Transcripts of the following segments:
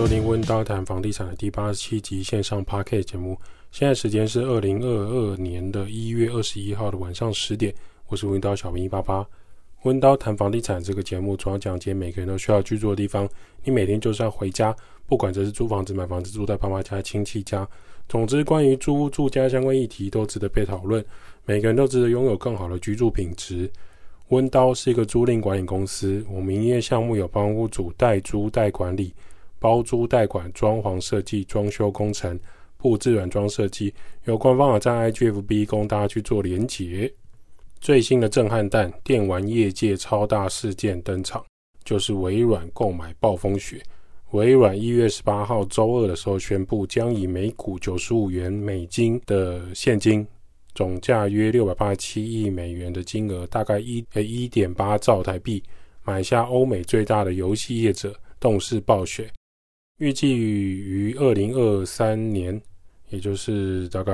收听温刀谈房地产的第八十七集线上 Podcast 节目。现在时间是二零二二年的一月二十一号的晚上十点。我是温刀小明一八八。温刀谈房地产这个节目主要讲解每个人都需要居住的地方。你每天就是要回家，不管这是租房子、买房子、住在爸妈家、亲戚家，总之关于租屋住家相关议题都值得被讨论。每个人都值得拥有更好的居住品质。温刀是一个租赁管理公司，我们营业项目有帮屋主代租代管理。包租代管、装潢设计、装修工程、布置软装设计，有官方网站 IGFB 供大家去做连结。最新的震撼弹，电玩业界超大事件登场，就是微软购买暴风雪。微软一月十八号周二的时候宣布，将以每股九十五元美金的现金，总价约六百八十七亿美元的金额，大概一呃一点八兆台币，买下欧美最大的游戏业者动视暴雪。预计于二零二三年，也就是大概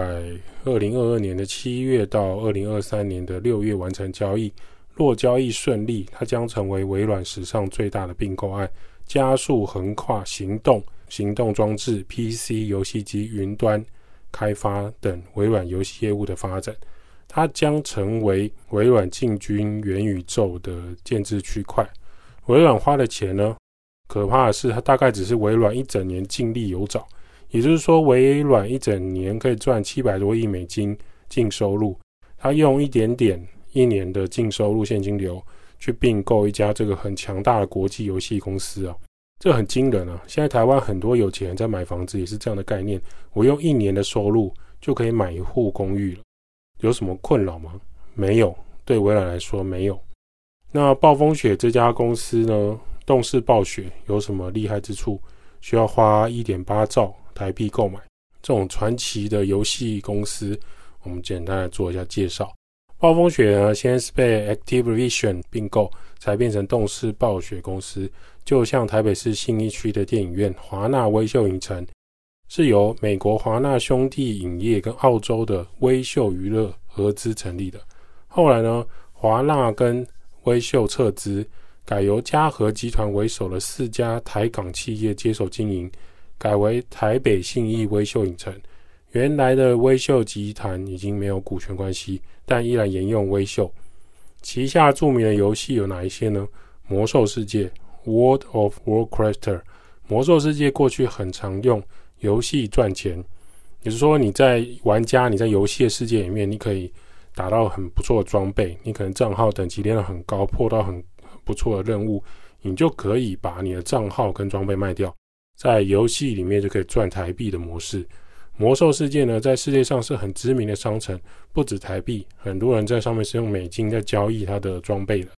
二零二二年的七月到二零二三年的六月完成交易。若交易顺利，它将成为微软史上最大的并购案，加速横跨行动、行动装置、PC 游戏机、云端开发等微软游戏业务的发展。它将成为微软进军元宇宙的建制区块。微软花的钱呢？可怕的是，它大概只是微软一整年净利有找，也就是说，微软一整年可以赚七百多亿美金净收入。它用一点点一年的净收入现金流去并购一家这个很强大的国际游戏公司啊，这很惊人啊！现在台湾很多有钱人在买房子也是这样的概念，我用一年的收入就可以买一户公寓了，有什么困扰吗？没有，对微软来说没有。那暴风雪这家公司呢？动视暴雪有什么厉害之处？需要花一点八兆台币购买这种传奇的游戏公司？我们简单来做一下介绍。暴风雪呢，先是被 Activision 并购，才变成动视暴雪公司。就像台北市信义区的电影院华纳威秀影城，是由美国华纳兄弟影业跟澳洲的威秀娱乐合资成立的。后来呢，华纳跟威秀撤资。改由嘉禾集团为首的四家台港企业接手经营，改为台北信义威秀影城。原来的威秀集团已经没有股权关系，但依然沿用威秀旗下著名的游戏有哪一些呢？魔兽世界 （World of Warcraft）。魔兽世界过去很常用游戏赚钱，也是说，你在玩家你在游戏的世界里面，你可以打到很不错的装备，你可能账号等级练得很高，破到很。不错的任务，你就可以把你的账号跟装备卖掉，在游戏里面就可以赚台币的模式。魔兽世界呢，在世界上是很知名的商城，不止台币，很多人在上面是用美金在交易它的装备的。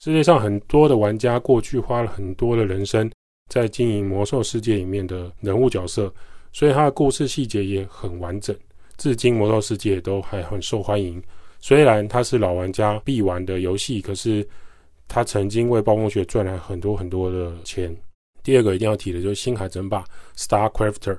世界上很多的玩家过去花了很多的人生在经营魔兽世界里面的人物角色，所以它的故事细节也很完整。至今魔兽世界都还很受欢迎，虽然它是老玩家必玩的游戏，可是。他曾经为暴风雪赚来很多很多的钱。第二个一定要提的就是《星海争霸》（Star Crafter）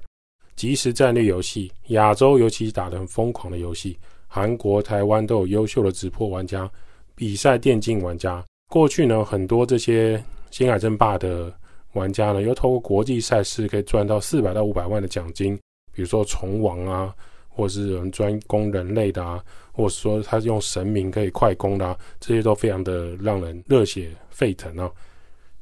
即时战略游戏，亚洲尤其打得很疯狂的游戏。韩国、台湾都有优秀的直播玩家、比赛电竞玩家。过去呢，很多这些《星海争霸》的玩家呢，又透过国际赛事可以赚到四百到五百万的奖金，比如说虫王啊。或是有人专攻人类的啊，或者说他用神明可以快攻的啊，这些都非常的让人热血沸腾啊。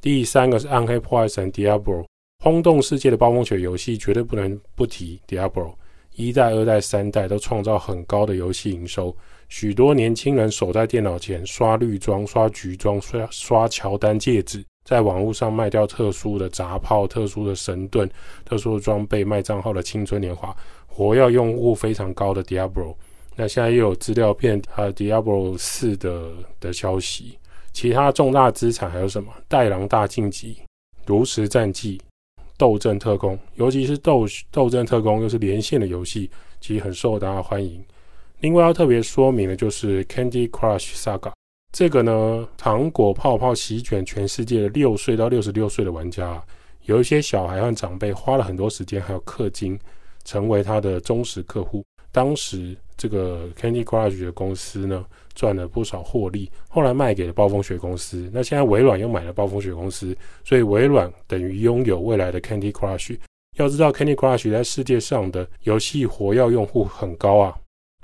第三个是暗黑破坏神 Diablo，轰动世界的暴风雪游戏绝对不能不提 Diablo，一代、二代、三代都创造很高的游戏营收，许多年轻人守在电脑前刷绿装、刷橘装、刷刷乔丹戒指，在网络上卖掉特殊的杂炮、特殊的神盾、特殊的装备，卖账号的青春年华。活跃用户非常高的 Diablo，那现在又有资料片呃 Diablo 四的的消息，其他重大资产还有什么？带狼大晋级、炉石战记、斗阵特工，尤其是斗斗阵特工又是连线的游戏，其实很受大家欢迎。另外要特别说明的就是 Candy Crush Saga，这个呢，糖果泡泡席卷全世界的六岁到六十六岁的玩家，有一些小孩和长辈花了很多时间还有氪金。成为他的忠实客户。当时这个 Candy Crush 的公司呢，赚了不少获利，后来卖给了暴风雪公司。那现在微软又买了暴风雪公司，所以微软等于拥有未来的 Candy Crush。要知道 Candy Crush 在世界上的游戏活跃用户很高啊，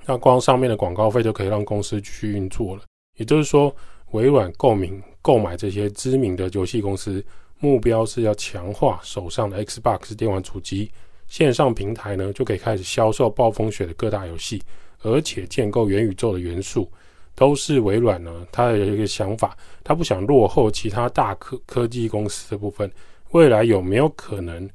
那光上面的广告费就可以让公司继续运作了。也就是说，微软购名购买这些知名的游戏公司，目标是要强化手上的 Xbox 电玩主机线上平台呢，就可以开始销售暴风雪的各大游戏。而且建构元宇宙的元素，都是微软呢，它有一个想法，它不想落后其他大科科技公司的部分。未来有没有可能，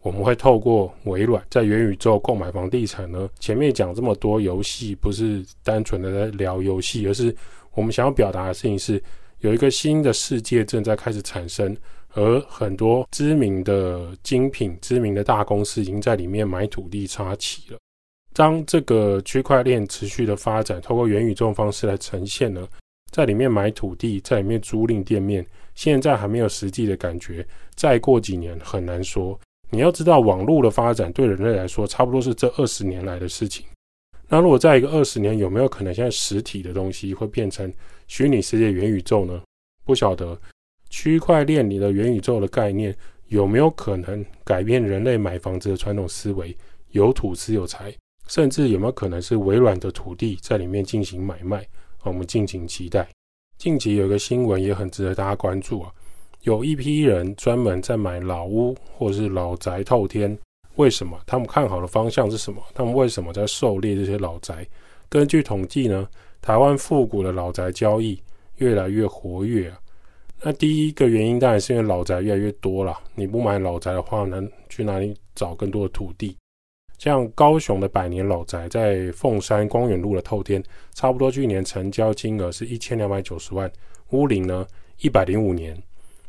我们会透过微软在元宇宙购买房地产呢？前面讲这么多游戏，不是单纯的在聊游戏，而是我们想要表达的事情是，有一个新的世界正在开始产生，而很多知名的精品、知名的大公司已经在里面买土地插旗了。当这个区块链持续的发展，透过元宇宙方式来呈现呢，在里面买土地，在里面租赁店面，现在还没有实际的感觉，再过几年很难说。你要知道，网络的发展对人类来说，差不多是这二十年来的事情。那如果在一个二十年，有没有可能现在实体的东西会变成虚拟世界元宇宙呢？不晓得。区块链里的元宇宙的概念有没有可能改变人类买房子的传统思维？有土斯有财。甚至有没有可能是微软的土地在里面进行买卖？我们敬请期待。近期有一个新闻也很值得大家关注啊，有一批人专门在买老屋或是老宅透天。为什么？他们看好的方向是什么？他们为什么在狩猎这些老宅？根据统计呢，台湾复古的老宅交易越来越活跃啊。那第一个原因当然是因为老宅越来越多了。你不买老宅的话，能去哪里找更多的土地？像高雄的百年老宅，在凤山光远路的透天，差不多去年成交金额是一千两百九十万，屋龄呢一百零五年。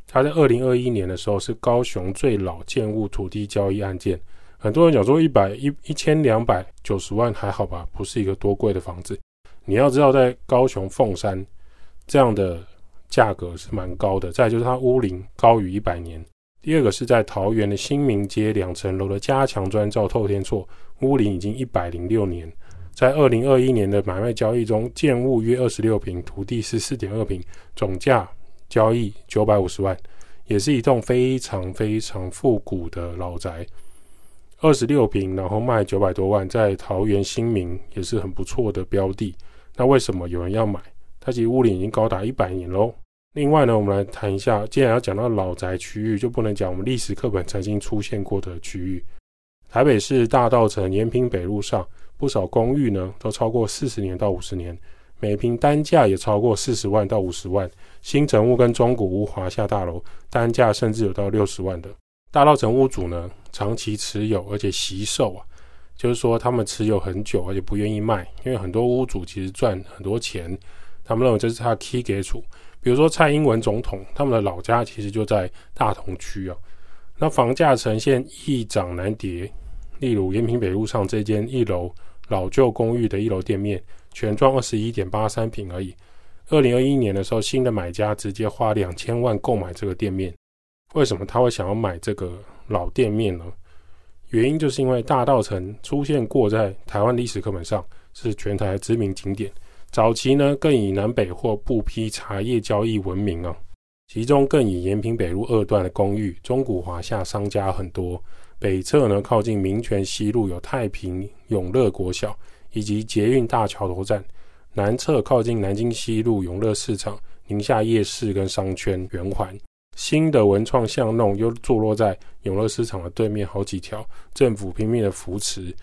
它在二零二一年的时候是高雄最老建物土地交易案件。很多人讲说一百一一千两百九十万还好吧，不是一个多贵的房子。你要知道，在高雄凤山这样的价格是蛮高的。再就是它屋龄高于一百年。第二个是在桃园的新民街两层楼的加强砖造透天厝，屋龄已经一百零六年，在二零二一年的买卖交易中，建物约二十六坪，土地是四点二坪，总价交易九百五十万，也是一栋非常非常复古的老宅，二十六坪，然后卖九百多万，在桃园新民也是很不错的标的。那为什么有人要买？它其实屋龄已经高达一百年喽。另外呢，我们来谈一下，既然要讲到老宅区域，就不能讲我们历史课本曾经出现过的区域。台北市大稻城延平北路上，不少公寓呢都超过四十年到五十年，每坪单价也超过四十万到五十万。新成屋跟中古屋、华夏大楼单价甚至有到六十万的。大道城屋主呢长期持有，而且惜售啊，就是说他们持有很久，而且不愿意卖，因为很多屋主其实赚很多钱，他们认为这是他的 key 给处。比如说蔡英文总统，他们的老家其实就在大同区啊。那房价呈现易涨难跌，例如延平北路上这间一楼老旧公寓的一楼店面，全幢二十一点八三坪而已。二零二一年的时候，新的买家直接花两千万购买这个店面。为什么他会想要买这个老店面呢？原因就是因为大道城出现过在台湾历史课本上，是全台知名景点。早期呢，更以南北货布批茶叶交易闻名啊。其中更以延平北路二段的公寓，中古华夏商家很多。北侧呢，靠近民权西路有太平永乐国小以及捷运大桥头站；南侧靠近南京西路永乐市场、宁夏夜市跟商圈圆环。新的文创巷弄又坐落在永乐市场的对面好几条，政府拼命的扶持，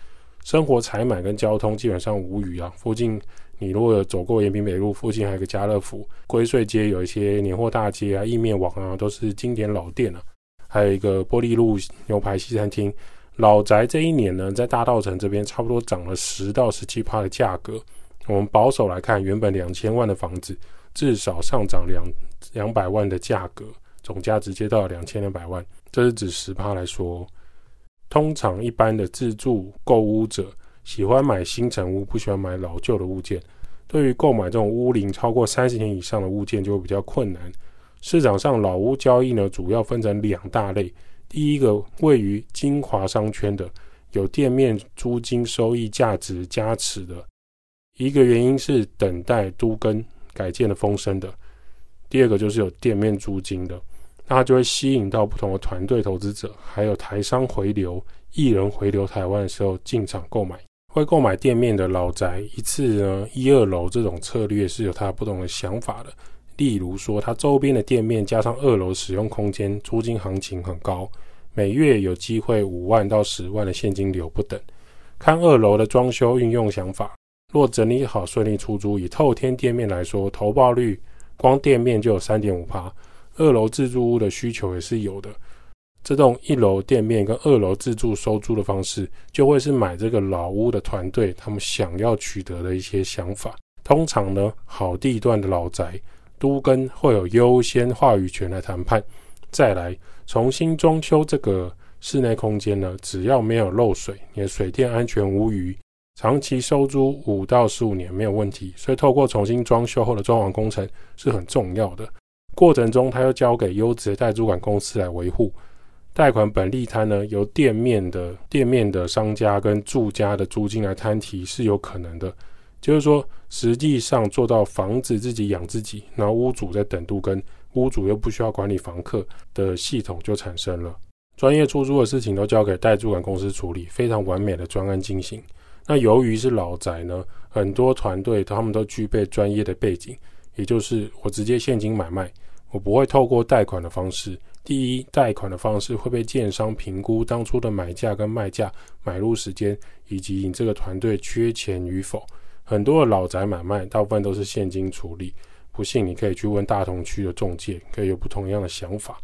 生活采买跟交通基本上无虞啊。附近。你如果走过延平北路附近，还有个家乐福，归税街有一些年货大街啊、意面网啊，都是经典老店啊。还有一个玻璃路牛排西餐厅。老宅这一年呢，在大稻城这边差不多涨了十到十七趴的价格。我们保守来看，原本两千万的房子，至少上涨两两百万的价格，总价直接到两千两百万。这是指十趴来说。通常一般的自住购屋者。喜欢买新成屋，不喜欢买老旧的物件。对于购买这种屋龄超过三十年以上的物件，就会比较困难。市场上老屋交易呢，主要分成两大类。第一个，位于精华商圈的，有店面租金收益价值加持的一个原因是等待都更改建的风声的，第二个就是有店面租金的，那它就会吸引到不同的团队投资者，还有台商回流、艺人回流台湾的时候进场购买。会购买店面的老宅，一次呢一二楼这种策略是有它不同的想法的。例如说，它周边的店面加上二楼使用空间，租金行情很高，每月有机会五万到十万的现金流不等。看二楼的装修运用想法，若整理好顺利出租，以透天店面来说，投报率光店面就有三点五趴。二楼自住屋的需求也是有的。这栋一楼店面跟二楼自住收租的方式，就会是买这个老屋的团队他们想要取得的一些想法。通常呢，好地段的老宅都更会有优先话语权来谈判。再来重新装修这个室内空间呢，只要没有漏水，你的水电安全无虞，长期收租五到十五年没有问题。所以透过重新装修后的装潢工程是很重要的。过程中，他又交给优质的代租管公司来维护。贷款本利摊呢，由店面的店面的商家跟住家的租金来摊提是有可能的，就是说实际上做到房子自己养自己，然后屋主在等度跟，屋主又不需要管理房客的系统就产生了。专业出租的事情都交给代租管公司处理，非常完美的专案进行。那由于是老宅呢，很多团队他们都具备专业的背景，也就是我直接现金买卖，我不会透过贷款的方式。第一，贷款的方式会被建商评估当初的买价跟卖价、买入时间，以及你这个团队缺钱与否。很多的老宅买卖，大部分都是现金处理。不信，你可以去问大同区的中介，可以有不同样的想法。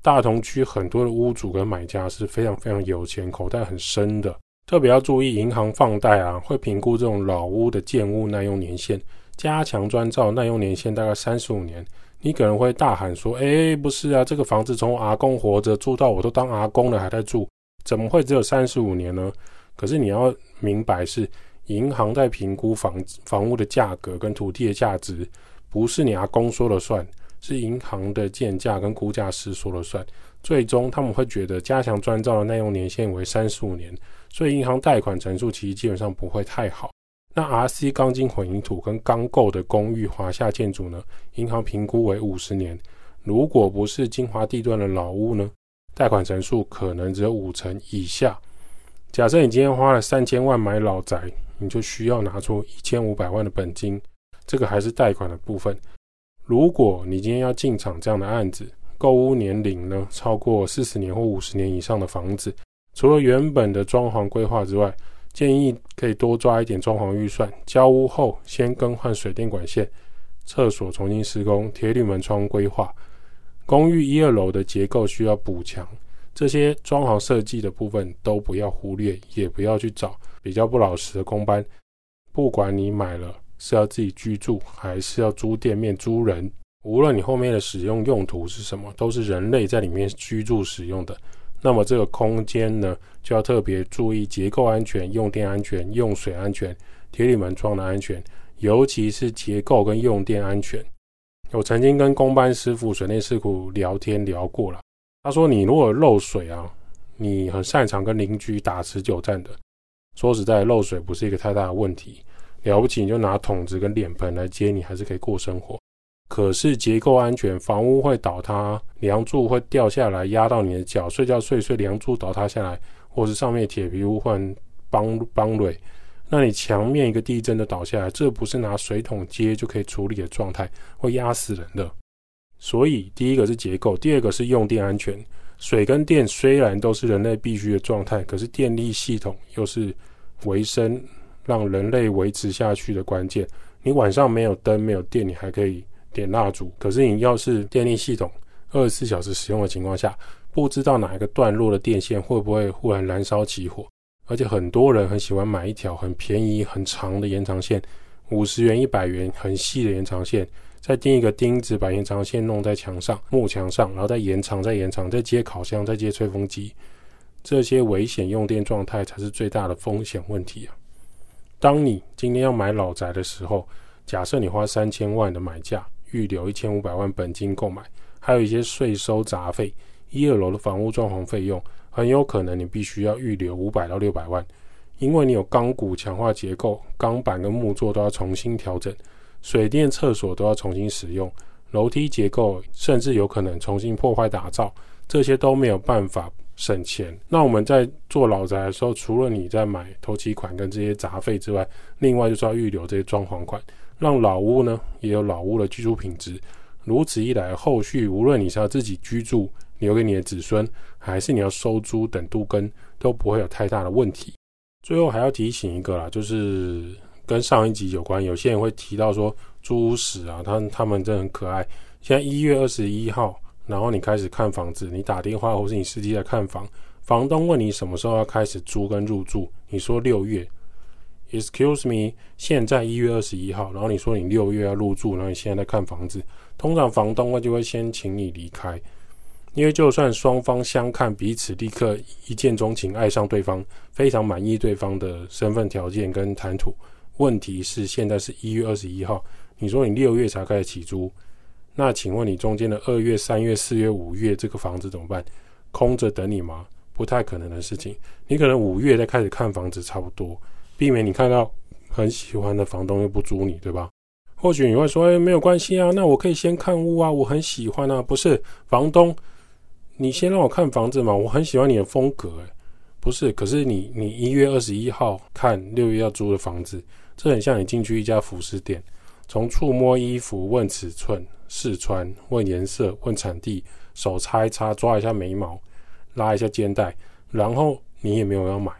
大同区很多的屋主跟买家是非常非常有钱，口袋很深的。特别要注意，银行放贷啊，会评估这种老屋的建物耐用年限，加强砖造耐用年限大概三十五年。你可能会大喊说：“哎，不是啊，这个房子从阿公活着住到我都当阿公了还在住，怎么会只有三十五年呢？”可是你要明白是，银行在评估房房屋的价格跟土地的价值，不是你阿公说了算，是银行的建价跟估价师说了算。最终他们会觉得加强专造的耐用年限为三十五年，所以银行贷款成数其实基本上不会太好。那 RC 钢筋混凝土跟钢构的公寓华夏建筑呢？银行评估为五十年。如果不是精华地段的老屋呢？贷款成数可能只有五成以下。假设你今天花了三千万买老宅，你就需要拿出一千五百万的本金，这个还是贷款的部分。如果你今天要进场这样的案子，购屋年龄呢超过四十年或五十年以上的房子，除了原本的装潢规划之外，建议可以多抓一点装潢预算，交屋后先更换水电管线，厕所重新施工，铁铝门窗规划，公寓一二楼的结构需要补强，这些装潢设计的部分都不要忽略，也不要去找比较不老实的工班。不管你买了是要自己居住，还是要租店面租人，无论你后面的使用用途是什么，都是人类在里面居住使用的。那么这个空间呢，就要特别注意结构安全、用电安全、用水安全、铁铝门窗的安全，尤其是结构跟用电安全。我曾经跟工班师傅、水内师傅聊天聊过了，他说：“你如果漏水啊，你很擅长跟邻居打持久战的，说实在，漏水不是一个太大的问题，了不起你就拿桶子跟脸盆来接，你还是可以过生活。”可是结构安全，房屋会倒塌，梁柱会掉下来压到你的脚，睡觉睡睡，梁柱倒塌下来，或是上面铁皮屋换帮帮垒，那你墙面一个地震就倒下来，这不是拿水桶接就可以处理的状态，会压死人的。所以第一个是结构，第二个是用电安全。水跟电虽然都是人类必须的状态，可是电力系统又是维生让人类维持下去的关键。你晚上没有灯没有电，你还可以。点蜡烛，可是你要是电力系统二十四小时使用的情况下，不知道哪一个段落的电线会不会忽然燃烧起火，而且很多人很喜欢买一条很便宜很长的延长线，五十元一百元很细的延长线，再钉一个钉子把延长线弄在墙上木墙上，然后再延长再延长，再接烤箱再接吹风机，这些危险用电状态才是最大的风险问题啊！当你今天要买老宅的时候，假设你花三千万的买价。预留一千五百万本金购买，还有一些税收杂费，一二楼的房屋装潢费用，很有可能你必须要预留五百到六百万。因为你有钢骨强化结构，钢板跟木作都要重新调整，水电厕所都要重新使用，楼梯结构甚至有可能重新破坏打造，这些都没有办法省钱。那我们在做老宅的时候，除了你在买头期款跟这些杂费之外，另外就是要预留这些装潢款，让老屋呢也有老屋的居住品质。如此一来，后续无论你是要自己居住，留给你的子孙，还是你要收租等都更，都不会有太大的问题。最后还要提醒一个啦，就是跟上一集有关，有些人会提到说租屋史啊，他他们真的很可爱。现在一月二十一号，然后你开始看房子，你打电话或是你司机来看房，房东问你什么时候要开始租跟入住，你说六月，Excuse me，现在一月二十一号，然后你说你六月要入住，然后你现在在看房子，通常房东他就会先请你离开。因为就算双方相看彼此，立刻一见钟情，爱上对方，非常满意对方的身份条件跟谈吐，问题是现在是一月二十一号，你说你六月才开始起租，那请问你中间的二月、三月、四月、五月这个房子怎么办？空着等你吗？不太可能的事情。你可能五月再开始看房子，差不多，避免你看到很喜欢的房东又不租你，对吧？或许你会说，哎，没有关系啊，那我可以先看屋啊，我很喜欢啊，不是房东。你先让我看房子嘛，我很喜欢你的风格，不是？可是你你一月二十一号看六月要租的房子，这很像你进去一家服饰店，从触摸衣服、问尺寸、试穿、问颜色、问产地、手擦一擦、抓一下眉毛、拉一下肩带，然后你也没有要买，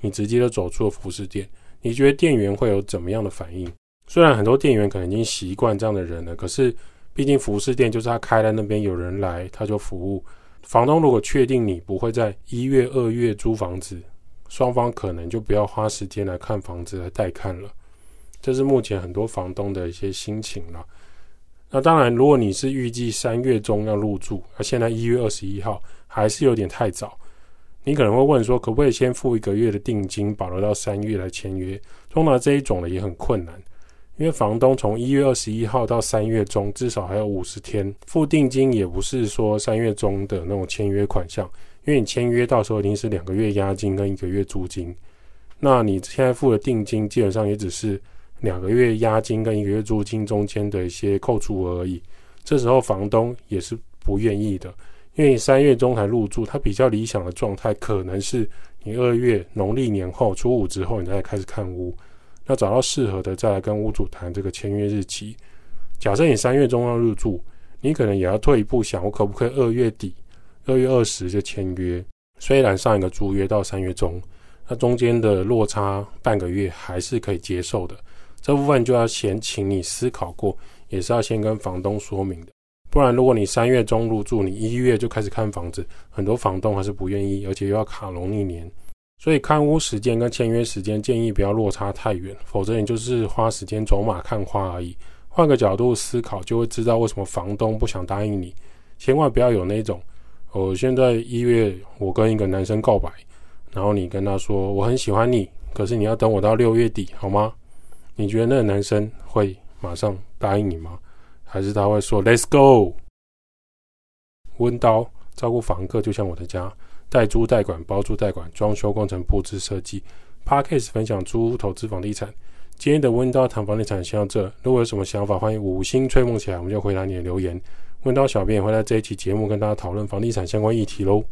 你直接就走出了服饰店，你觉得店员会有怎么样的反应？虽然很多店员可能已经习惯这样的人了，可是毕竟服饰店就是他开在那边，有人来他就服务。房东如果确定你不会在一月、二月租房子，双方可能就不要花时间来看房子来带看了。这是目前很多房东的一些心情了。那当然，如果你是预计三月中要入住，那现在一月二十一号还是有点太早。你可能会问说，可不可以先付一个月的定金，保留到三月来签约？通常这一种呢也很困难。因为房东从一月二十一号到三月中，至少还有五十天付定金，也不是说三月中的那种签约款项。因为你签约到时候一定是两个月押金跟一个月租金，那你现在付的定金基本上也只是两个月押金跟一个月租金中间的一些扣除额而已。这时候房东也是不愿意的，因为你三月中才入住，他比较理想的状态可能是你二月农历年后初五之后，你再开始看屋。要找到适合的，再来跟屋主谈这个签约日期。假设你三月中要入住，你可能也要退一步想，我可不可以二月底、二月二十就签约？虽然上一个租约到三月中，那中间的落差半个月还是可以接受的。这部分就要先请你思考过，也是要先跟房东说明的。不然，如果你三月中入住，你一月就开始看房子，很多房东还是不愿意，而且又要卡农历年。所以看屋时间跟签约时间建议不要落差太远，否则你就是花时间走马看花而已。换个角度思考，就会知道为什么房东不想答应你。千万不要有那种，我现在一月我跟一个男生告白，然后你跟他说我很喜欢你，可是你要等我到六月底好吗？你觉得那个男生会马上答应你吗？还是他会说 Let's go？温刀照顾房客就像我的家。代租代管、包租代管、装修工程、布置设计。Parkes 分享租屋投资房地产。今天的温刀谈房地产先到这。如果有什么想法，欢迎五星吹梦起来，我们就回答你的留言。温刀小编也会在这一期节目跟大家讨论房地产相关议题喽。